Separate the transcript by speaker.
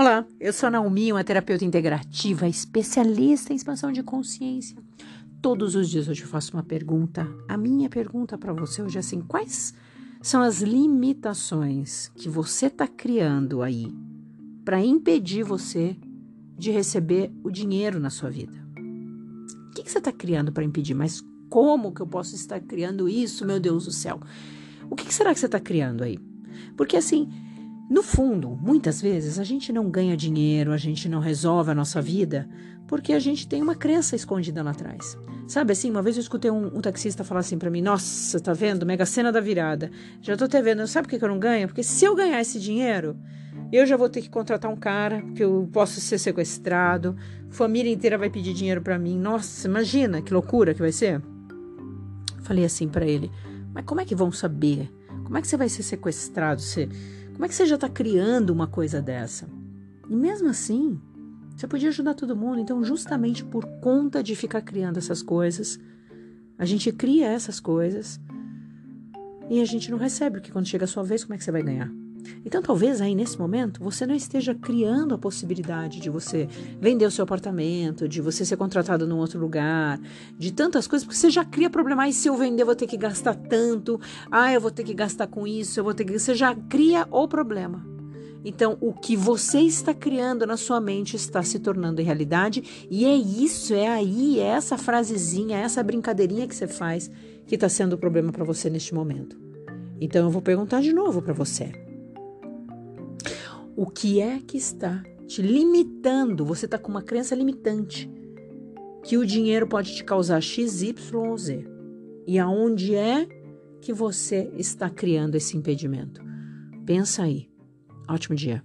Speaker 1: Olá, eu sou a Naomi, uma terapeuta integrativa, especialista em expansão de consciência. Todos os dias eu te faço uma pergunta. A minha pergunta para você hoje é assim: quais são as limitações que você está criando aí para impedir você de receber o dinheiro na sua vida? O que, que você está criando para impedir? Mas como que eu posso estar criando isso, meu Deus do céu? O que, que será que você está criando aí? Porque assim, no fundo, muitas vezes a gente não ganha dinheiro, a gente não resolve a nossa vida porque a gente tem uma crença escondida lá atrás. Sabe assim, uma vez eu escutei um, um taxista falar assim para mim: Nossa, tá vendo? Mega cena da virada. Já tô até vendo. Sabe por que eu não ganho? Porque se eu ganhar esse dinheiro, eu já vou ter que contratar um cara, que eu posso ser sequestrado, família inteira vai pedir dinheiro para mim. Nossa, imagina que loucura que vai ser. Falei assim para ele: Mas como é que vão saber? Como é que você vai ser sequestrado? Você como é que você já está criando uma coisa dessa? E mesmo assim, você podia ajudar todo mundo. Então, justamente por conta de ficar criando essas coisas, a gente cria essas coisas e a gente não recebe, porque quando chega a sua vez, como é que você vai ganhar? Então, talvez aí nesse momento você não esteja criando a possibilidade de você vender o seu apartamento, de você ser contratado num outro lugar, de tantas coisas, porque você já cria problema. Ai, se eu vender, eu vou ter que gastar tanto. Ah, eu vou ter que gastar com isso, eu vou ter que. Você já cria o problema. Então, o que você está criando na sua mente está se tornando realidade, e é isso, é aí, é essa frasezinha, é essa brincadeirinha que você faz que está sendo o problema para você neste momento. Então, eu vou perguntar de novo para você. O que é que está te limitando? Você está com uma crença limitante que o dinheiro pode te causar X, Y ou Z. E aonde é que você está criando esse impedimento? Pensa aí. Ótimo dia.